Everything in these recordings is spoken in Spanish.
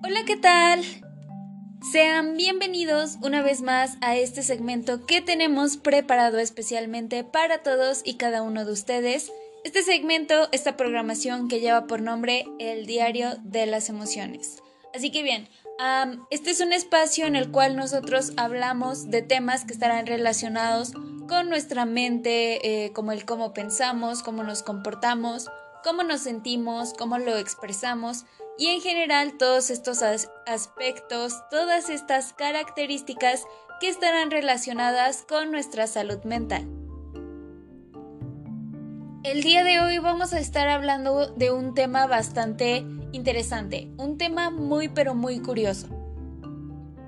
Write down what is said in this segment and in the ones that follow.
Hola, ¿qué tal? Sean bienvenidos una vez más a este segmento que tenemos preparado especialmente para todos y cada uno de ustedes. Este segmento, esta programación que lleva por nombre El Diario de las Emociones. Así que bien, este es un espacio en el cual nosotros hablamos de temas que estarán relacionados con nuestra mente, eh, como el cómo pensamos, cómo nos comportamos, cómo nos sentimos, cómo lo expresamos y en general todos estos aspectos, todas estas características que estarán relacionadas con nuestra salud mental. El día de hoy vamos a estar hablando de un tema bastante interesante, un tema muy pero muy curioso.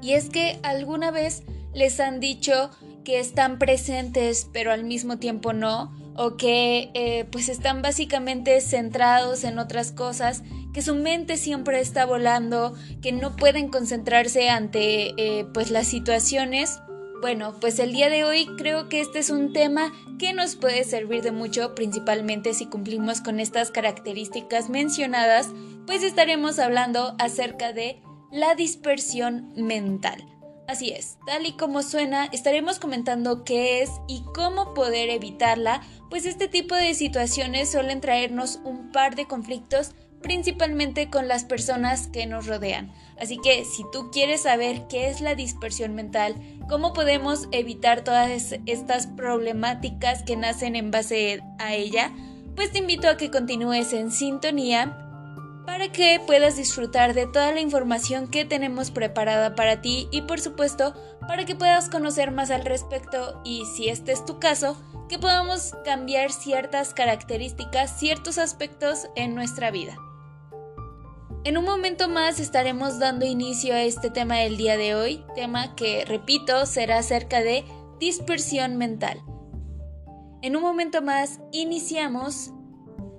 Y es que alguna vez les han dicho que están presentes pero al mismo tiempo no, o que eh, pues están básicamente centrados en otras cosas, que su mente siempre está volando, que no pueden concentrarse ante eh, pues las situaciones. Bueno, pues el día de hoy creo que este es un tema que nos puede servir de mucho, principalmente si cumplimos con estas características mencionadas, pues estaremos hablando acerca de la dispersión mental. Así es, tal y como suena, estaremos comentando qué es y cómo poder evitarla, pues este tipo de situaciones suelen traernos un par de conflictos principalmente con las personas que nos rodean. Así que si tú quieres saber qué es la dispersión mental, cómo podemos evitar todas estas problemáticas que nacen en base a ella, pues te invito a que continúes en sintonía para que puedas disfrutar de toda la información que tenemos preparada para ti y por supuesto para que puedas conocer más al respecto y si este es tu caso, que podamos cambiar ciertas características, ciertos aspectos en nuestra vida. En un momento más estaremos dando inicio a este tema del día de hoy, tema que, repito, será acerca de dispersión mental. En un momento más iniciamos.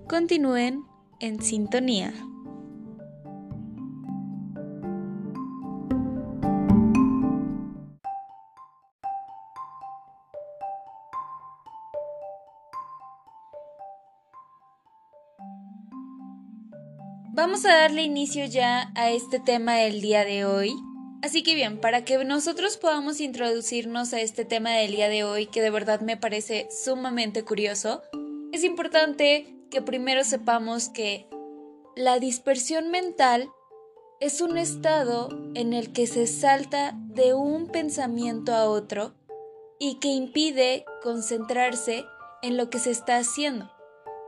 Continúen en sintonía. Vamos a darle inicio ya a este tema del día de hoy. Así que bien, para que nosotros podamos introducirnos a este tema del día de hoy, que de verdad me parece sumamente curioso, es importante que primero sepamos que la dispersión mental es un estado en el que se salta de un pensamiento a otro y que impide concentrarse en lo que se está haciendo.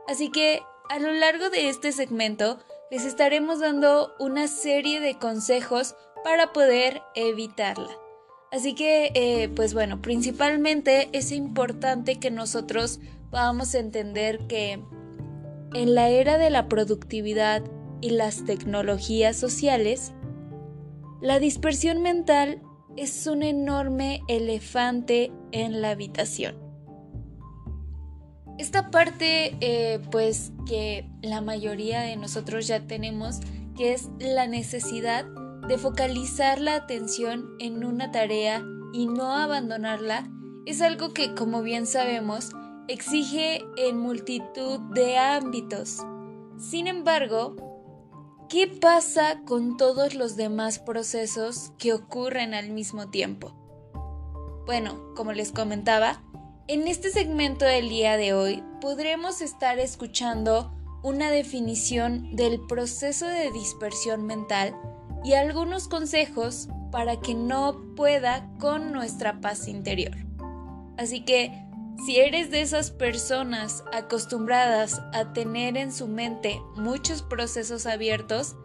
Así que a lo largo de este segmento les estaremos dando una serie de consejos para poder evitarla. Así que, eh, pues bueno, principalmente es importante que nosotros podamos entender que en la era de la productividad y las tecnologías sociales, la dispersión mental es un enorme elefante en la habitación. Esta parte, eh, pues que la mayoría de nosotros ya tenemos, que es la necesidad de focalizar la atención en una tarea y no abandonarla, es algo que, como bien sabemos, exige en multitud de ámbitos. Sin embargo, ¿qué pasa con todos los demás procesos que ocurren al mismo tiempo? Bueno, como les comentaba, en este segmento del día de hoy podremos estar escuchando una definición del proceso de dispersión mental y algunos consejos para que no pueda con nuestra paz interior. Así que, si eres de esas personas acostumbradas a tener en su mente muchos procesos abiertos,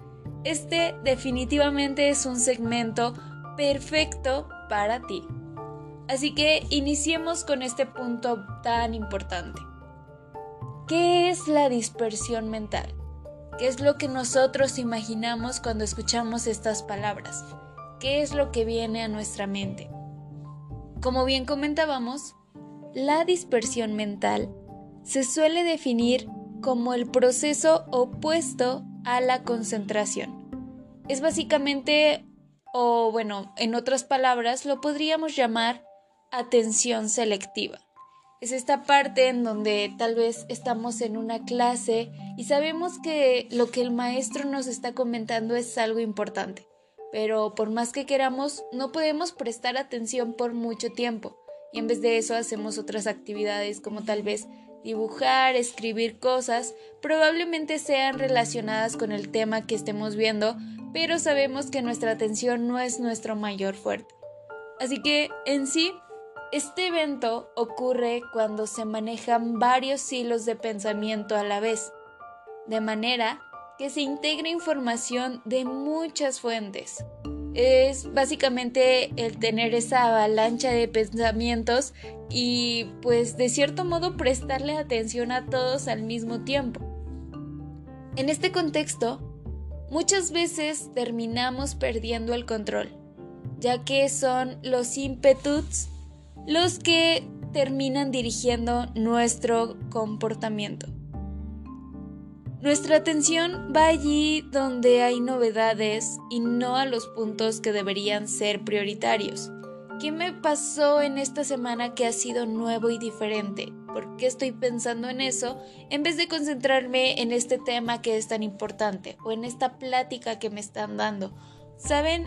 este definitivamente es un segmento perfecto para ti. Así que iniciemos con este punto tan importante. ¿Qué es la dispersión mental? ¿Qué es lo que nosotros imaginamos cuando escuchamos estas palabras? ¿Qué es lo que viene a nuestra mente? Como bien comentábamos, la dispersión mental se suele definir como el proceso opuesto a la concentración. Es básicamente, o bueno, en otras palabras, lo podríamos llamar atención selectiva. Es esta parte en donde tal vez estamos en una clase y sabemos que lo que el maestro nos está comentando es algo importante. pero por más que queramos, no podemos prestar atención por mucho tiempo y en vez de eso hacemos otras actividades como tal vez dibujar, escribir cosas, probablemente sean relacionadas con el tema que estemos viendo, pero sabemos que nuestra atención no es nuestro mayor fuerte. Así que en sí, este evento ocurre cuando se manejan varios hilos de pensamiento a la vez, de manera que se integra información de muchas fuentes. Es básicamente el tener esa avalancha de pensamientos y pues de cierto modo prestarle atención a todos al mismo tiempo. En este contexto, muchas veces terminamos perdiendo el control, ya que son los ímpetus los que terminan dirigiendo nuestro comportamiento. Nuestra atención va allí donde hay novedades y no a los puntos que deberían ser prioritarios. ¿Qué me pasó en esta semana que ha sido nuevo y diferente? ¿Por qué estoy pensando en eso en vez de concentrarme en este tema que es tan importante o en esta plática que me están dando? Saben,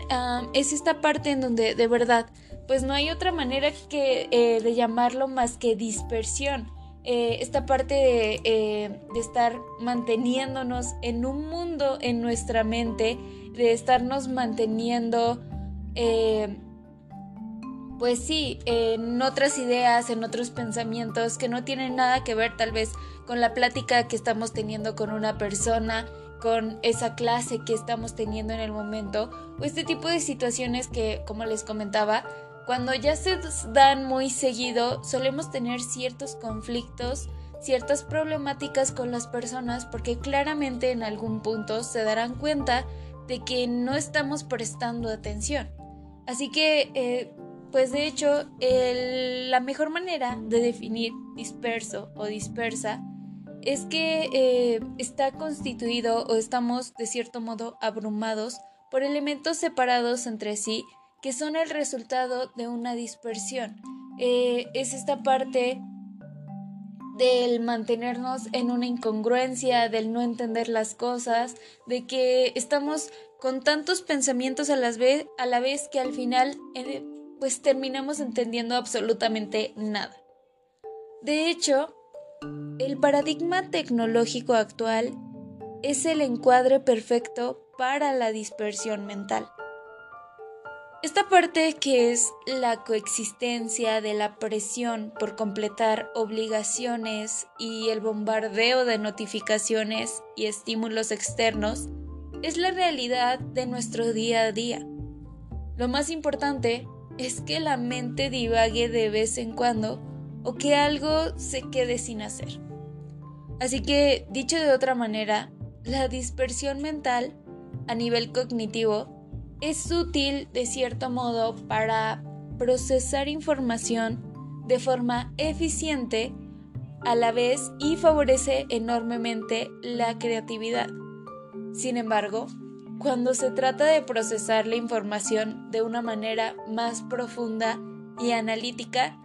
es esta parte en donde de verdad, pues no hay otra manera que eh, de llamarlo más que dispersión. Eh, esta parte eh, de, estar manteniéndonos en un mundo en nuestra mente, de estarnos manteniendo, pues sí, en otras ideas, en otros pensamientos que no tienen nada que ver tal vez con la plática que estamos teniendo con una persona, con esa clase que estamos teniendo en el momento, o este tipo de situaciones que, como les comentaba, cuando ya se dan muy seguido, solemos tener ciertos conflictos, ciertas problemáticas con las personas porque claramente en algún punto se darán cuenta de que no estamos prestando atención. Así que, eh, pues de hecho, la mejor manera de definir disperso o dispersa es que eh, está constituido o estamos de cierto modo abrumados por elementos separados entre sí que son el resultado de una dispersión. Eh, es esta parte del mantenernos en una incongruencia, del no entender las cosas, de que estamos con tantos pensamientos a, la vez que al final eh, pues terminamos entendiendo absolutamente nada. De hecho, el paradigma tecnológico actual es el encuadre perfecto para la dispersión mental. Esta parte que es la coexistencia de la presión por completar obligaciones y el bombardeo de notificaciones y estímulos externos es la realidad de nuestro día a día. Lo más importante es que la mente divague de vez en cuando o que algo se quede sin hacer. Así que, dicho de otra manera, la dispersión mental a nivel cognitivo es útil de cierto modo para procesar información de forma eficiente a la vez y favorece enormemente la creatividad. Sin embargo, cuando se trata de procesar la información de una manera más profunda y analítica,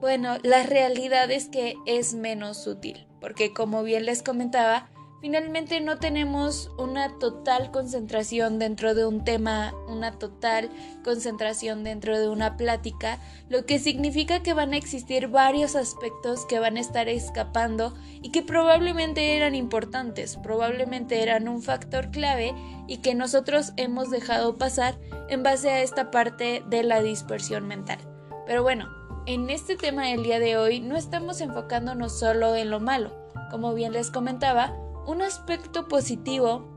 bueno, la realidad es que es menos útil, porque como bien les comentaba, Finalmente no tenemos una total concentración dentro de un tema, una total concentración dentro de una plática, lo que significa que van a existir varios aspectos que van a estar escapando y que probablemente eran importantes, probablemente eran un factor clave y que nosotros hemos dejado pasar en base a esta parte de la dispersión mental. Pero bueno, en este tema del día de hoy no estamos enfocándonos solo en lo malo. Como bien les comentaba, un aspecto positivo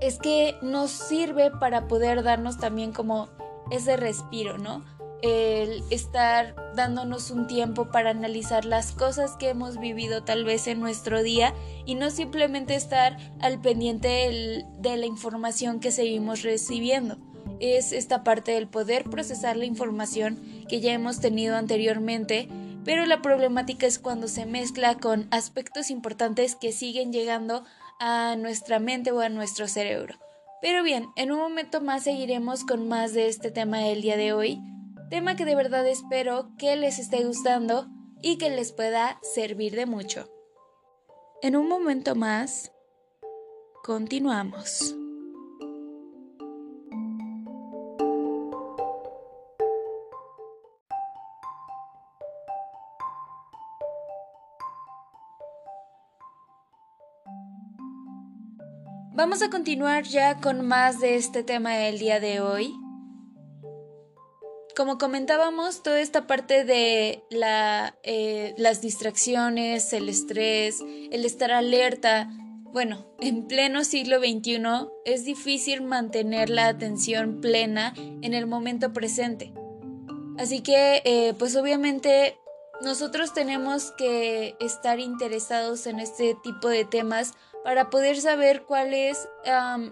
es que nos sirve para poder darnos también como ese respiro, ¿no? El estar dándonos un tiempo para analizar las cosas que hemos vivido tal vez en nuestro día y no simplemente estar al pendiente de la información que seguimos recibiendo. Es esta parte del poder procesar la información que ya hemos tenido anteriormente pero la problemática es cuando se mezcla con aspectos importantes que siguen llegando a nuestra mente o a nuestro cerebro. Pero bien, en un momento más seguiremos con más de este tema del día de hoy, tema que de verdad espero que les esté gustando y que les pueda servir de mucho. En un momento más, continuamos. Vamos a continuar ya con más de este tema del día de hoy. Como comentábamos, toda esta parte de eh, las distracciones, el estrés, el estar alerta, bueno, en pleno siglo XXI es difícil mantener la atención plena en el momento presente. Así que, eh, pues obviamente nosotros tenemos que estar interesados en este tipo de temas para poder saber cuál es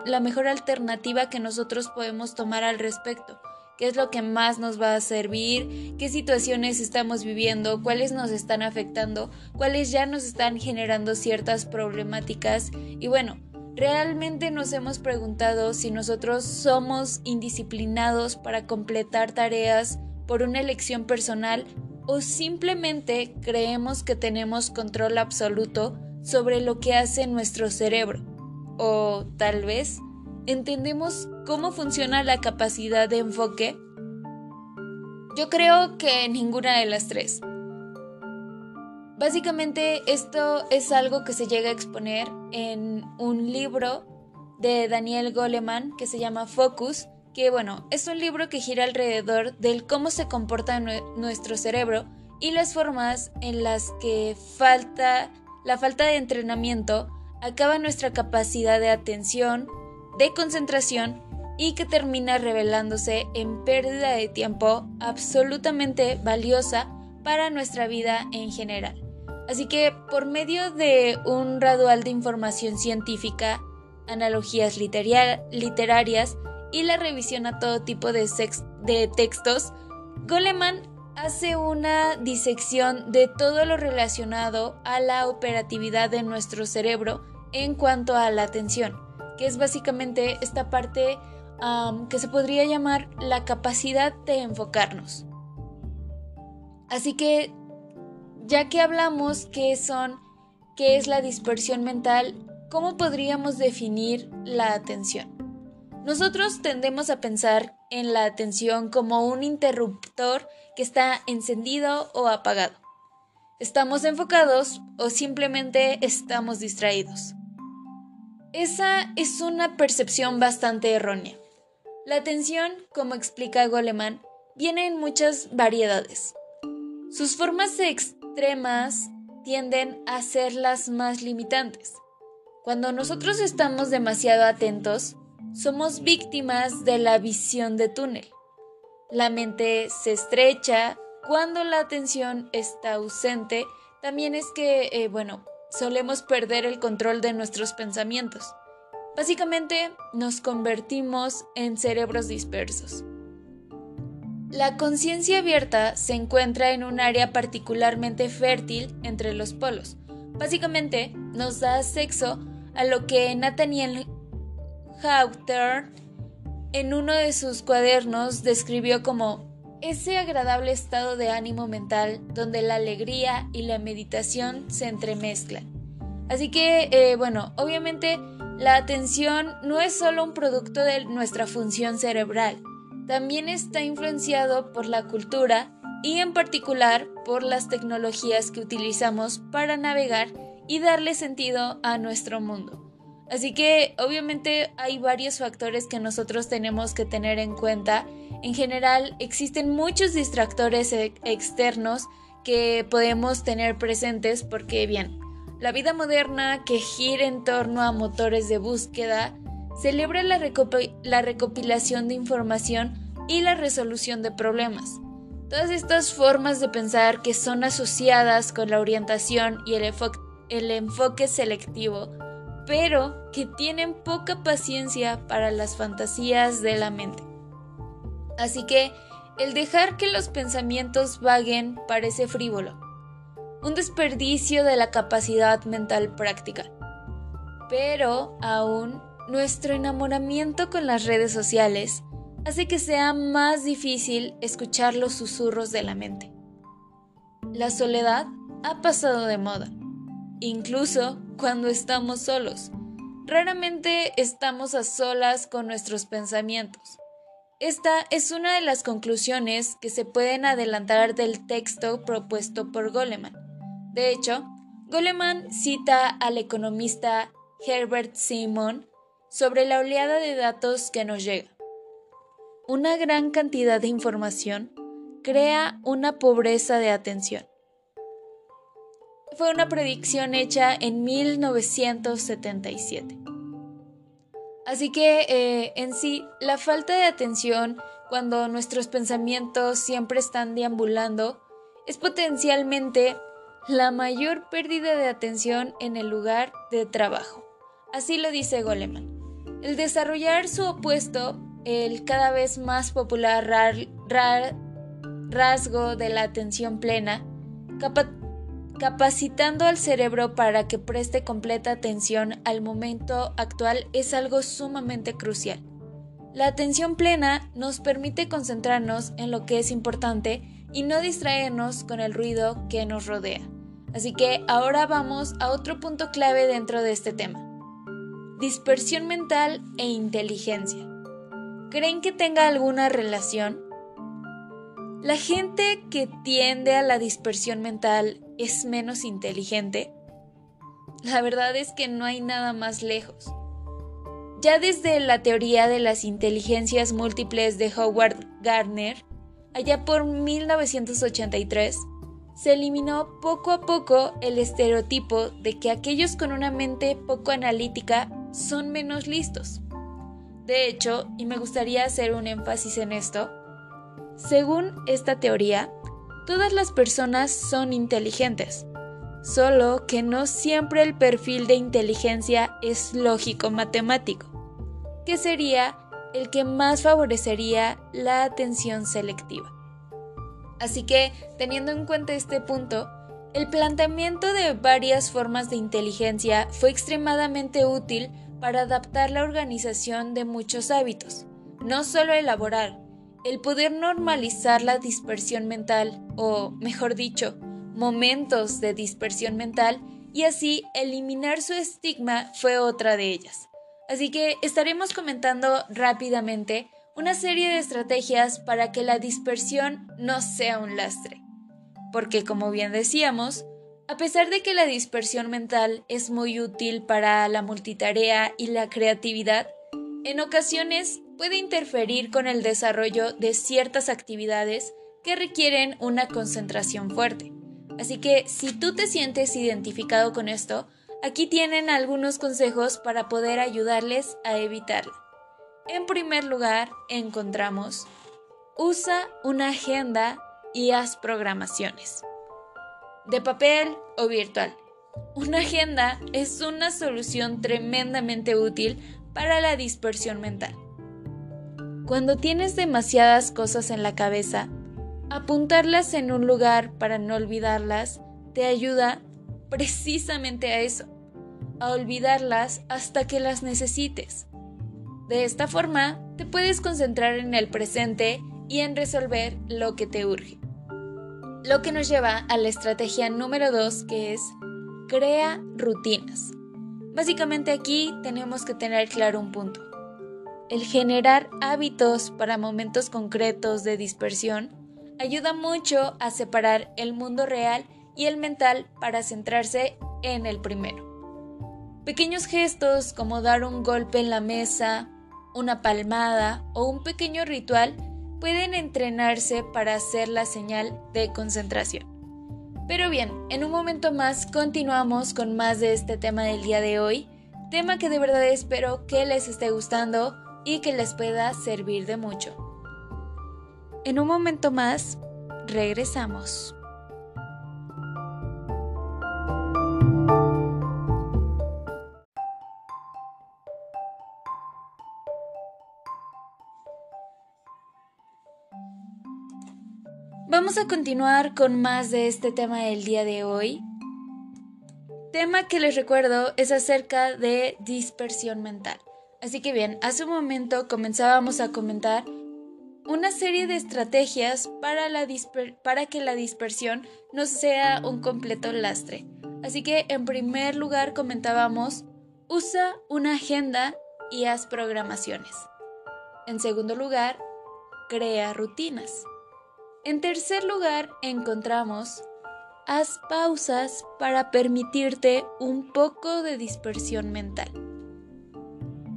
la mejor alternativa que nosotros podemos tomar al respecto. Qué es lo que más nos va a servir, qué situaciones estamos viviendo, cuáles nos están afectando, cuáles ya nos están generando ciertas problemáticas y bueno, realmente nos hemos preguntado si nosotros somos indisciplinados para completar tareas por una elección personal o simplemente creemos que tenemos control absoluto sobre lo que hace nuestro cerebro. O tal vez entendemos cómo funciona la capacidad de enfoque? Yo creo que ninguna de las tres. Básicamente esto es algo que se llega a exponer en un libro de Daniel Goleman que se llama Focus, que bueno, es un libro que gira alrededor del cómo se comporta nuestro cerebro y las formas en las que falta la falta de entrenamiento acaba nuestra capacidad de atención, de concentración y que termina revelándose en pérdida de tiempo absolutamente valiosa para nuestra vida en general. Así que por medio de un radual de información científica, analogías literarias y la revisión a todo tipo de, de textos, Goleman hace una disección de todo lo relacionado a la operatividad de nuestro cerebro en cuanto a la atención que es básicamente esta parte que se podría llamar la capacidad de enfocarnos. Así que, ya que hablamos qué son, qué es la dispersión mental, ¿cómo podríamos definir la atención? Nosotros tendemos a pensar en la atención como un interruptor que está encendido o apagado. Estamos enfocados o simplemente estamos distraídos. Esa es una percepción bastante errónea. La atención, como explica Goleman, viene en muchas variedades. Sus formas extremas tienden a ser las más limitantes. Cuando nosotros estamos demasiado atentos, somos víctimas de la visión de túnel. La mente se estrecha cuando la atención está ausente. También es que, eh, bueno, solemos perder el control de nuestros pensamientos. Básicamente nos convertimos en cerebros dispersos. La conciencia abierta se encuentra en un área particularmente fértil entre los polos. Básicamente nos da acceso a lo que Nathaniel Hawthorne en uno de sus cuadernos describió como ese agradable estado de ánimo mental donde la alegría y la meditación se entremezclan. Así que, eh, bueno, obviamente la atención no es solo un producto de nuestra función cerebral, también está influenciado por la cultura y en particular por las tecnologías que utilizamos para navegar y darle sentido a nuestro mundo. Así que obviamente hay varios factores que nosotros tenemos que tener en cuenta en general, existen muchos distractores e-, externos que podemos tener presentes porque, bien, la vida moderna que gira en torno a motores de búsqueda celebra la, la recopilación de información y la resolución de problemas. Todas estas formas de pensar que son asociadas con la orientación y el enfoque selectivo, pero que tienen poca paciencia para las fantasías de la mente. Así que el dejar que los pensamientos vaguen parece frívolo, un desperdicio de la capacidad mental práctica. Pero aún nuestro enamoramiento con las redes sociales hace que sea más difícil escuchar los susurros de la mente. La soledad ha pasado de moda, incluso cuando estamos solos. Raramente estamos a solas con nuestros pensamientos. Esta es una de las conclusiones que se pueden adelantar del texto propuesto por Goleman. De hecho, Goleman cita al economista Herbert Simon sobre la oleada de datos que nos llega. Una gran cantidad de información crea una pobreza de atención. Fue una predicción hecha en 1977. Así que eh, en sí, la falta de atención cuando nuestros pensamientos siempre están deambulando es potencialmente la mayor pérdida de atención en el lugar de trabajo. Así lo dice Goleman. El desarrollar su opuesto, el cada vez más popular rasgo de la atención plena, capacitando al cerebro para que preste completa atención al momento actual es algo sumamente crucial. La atención plena nos permite concentrarnos en lo que es importante y no distraernos con el ruido que nos rodea. Así que ahora vamos a otro punto clave dentro de este tema. Dispersión mental e inteligencia. ¿Creen que tenga alguna relación? La gente que tiende a la dispersión mental es menos inteligente. La verdad es que no hay nada más lejos. Ya desde la teoría de las inteligencias múltiples de Howard Gardner, allá por 1983, se eliminó poco a poco el estereotipo de que aquellos con una mente poco analítica son menos listos. De hecho, y me gustaría hacer un énfasis en esto, según esta teoría, todas las personas son inteligentes, solo que no siempre el perfil de inteligencia es lógico-matemático, que sería el que más favorecería la atención selectiva. Así que, teniendo en cuenta este punto, el planteamiento de varias formas de inteligencia fue extremadamente útil para adaptar la organización de muchos hábitos, no solo elaborar, el poder normalizar la dispersión mental, o mejor dicho, momentos de dispersión mental, y así eliminar su estigma fue otra de ellas. Así que estaremos comentando rápidamente una serie de estrategias para que la dispersión no sea un lastre. Porque como bien decíamos, a pesar de que la dispersión mental es muy útil para la multitarea y la creatividad, en ocasiones puede interferir con el desarrollo de ciertas actividades que requieren una concentración fuerte. Así que si tú te sientes identificado con esto, aquí tienen algunos consejos para poder ayudarles a evitarla. En primer lugar, encontramos, usa una agenda y haz programaciones. De papel o virtual. Una agenda es una solución tremendamente útil para la dispersión mental. Cuando tienes demasiadas cosas en la cabeza, apuntarlas en un lugar para no olvidarlas te ayuda precisamente a eso, a olvidarlas hasta que las necesites. De esta forma, te puedes concentrar en el presente y en resolver lo que te urge. Lo que nos lleva a la estrategia número 2 que es crea rutinas. Básicamente aquí tenemos que tener claro un punto. El generar hábitos para momentos concretos de dispersión ayuda mucho a separar el mundo real y el mental para centrarse en el primero. Pequeños gestos como dar un golpe en la mesa, una palmada o un pequeño ritual pueden entrenarse para hacer la señal de concentración. Pero bien, en un momento más continuamos con más de este tema del día de hoy, tema que de verdad espero que les esté gustando y que les pueda servir de mucho. En un momento más, regresamos. Vamos a continuar con más de este tema del día de hoy. Tema que les recuerdo es acerca de dispersión mental. Así que bien, hace un momento comenzábamos a comentar una serie de estrategias para, que la dispersión no sea un completo lastre. Así que en primer lugar comentábamos, usa una agenda y haz programaciones. En segundo lugar, crea rutinas. En tercer lugar, encontramos, haz pausas para permitirte un poco de dispersión mental.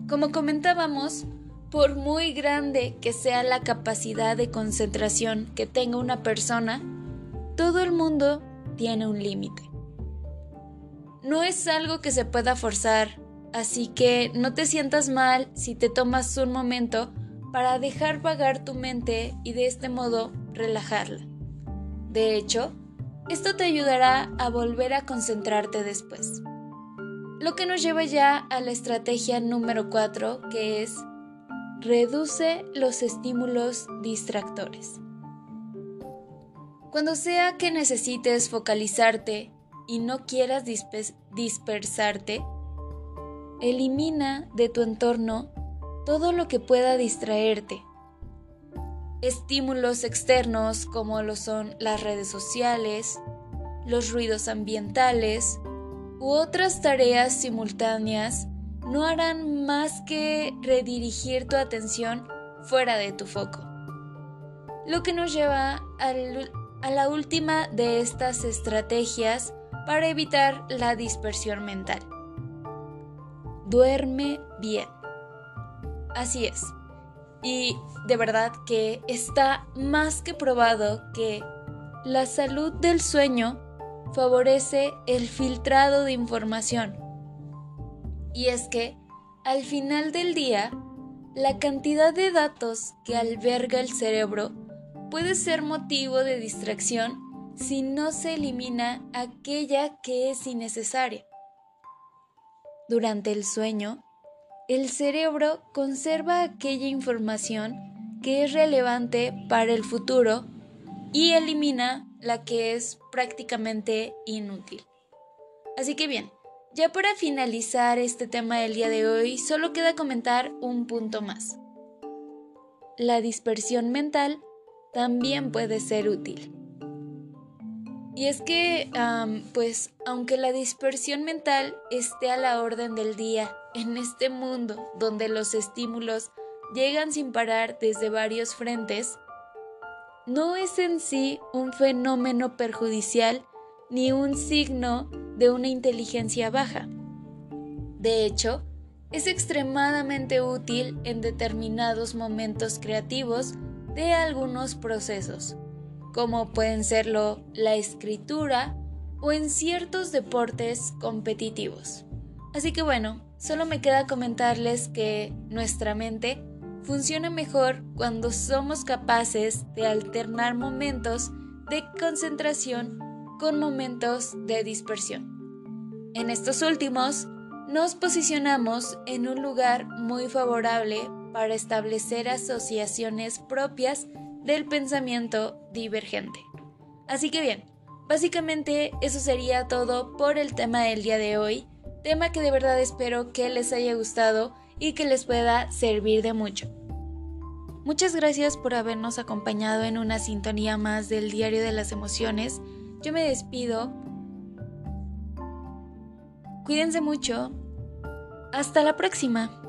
Como comentábamos, por muy grande que sea la capacidad de concentración que tenga una persona, todo el mundo tiene un límite. No es algo que se pueda forzar, así que no te sientas mal si te tomas un momento para dejar vagar tu mente y de este modo relajarla. De hecho, esto te ayudará a volver a concentrarte después. Lo que nos lleva ya a la estrategia número 4, que es reduce los estímulos distractores. Cuando sea que necesites focalizarte y no quieras dispersarte, elimina de tu entorno todo lo que pueda distraerte. Estímulos externos como lo son las redes sociales, los ruidos ambientales u otras tareas simultáneas no harán más que redirigir tu atención fuera de tu foco. Lo que nos lleva a la última de estas estrategias para evitar la dispersión mental. Duerme bien. Así es. Y de verdad que está más que probado que la salud del sueño favorece el filtrado de información. Y es que, al final del día, la cantidad de datos que alberga el cerebro puede ser motivo de distracción si no se elimina aquella que es innecesaria. Durante el sueño, el cerebro conserva aquella información que es relevante para el futuro y elimina la que es prácticamente inútil. Así que bien, ya para finalizar este tema del día de hoy, solo queda comentar un punto más. La dispersión mental también puede ser útil. Y es que, pues, aunque la dispersión mental esté a la orden del día en este mundo donde los estímulos llegan sin parar desde varios frentes, no es en sí un fenómeno perjudicial ni un signo de una inteligencia baja. De hecho, es extremadamente útil en determinados momentos creativos de algunos procesos como pueden serlo la escritura o en ciertos deportes competitivos. Así que bueno, solo me queda comentarles que nuestra mente funciona mejor cuando somos capaces de alternar momentos de concentración con momentos de dispersión. En estos últimos, nos posicionamos en un lugar muy favorable para establecer asociaciones propias del pensamiento divergente. Así que bien, básicamente eso sería todo por el tema del día de hoy, tema que de verdad espero que les haya gustado y que les pueda servir de mucho. Muchas gracias por habernos acompañado en una sintonía más del Diario de las Emociones. Yo me despido. Cuídense mucho. Hasta la próxima.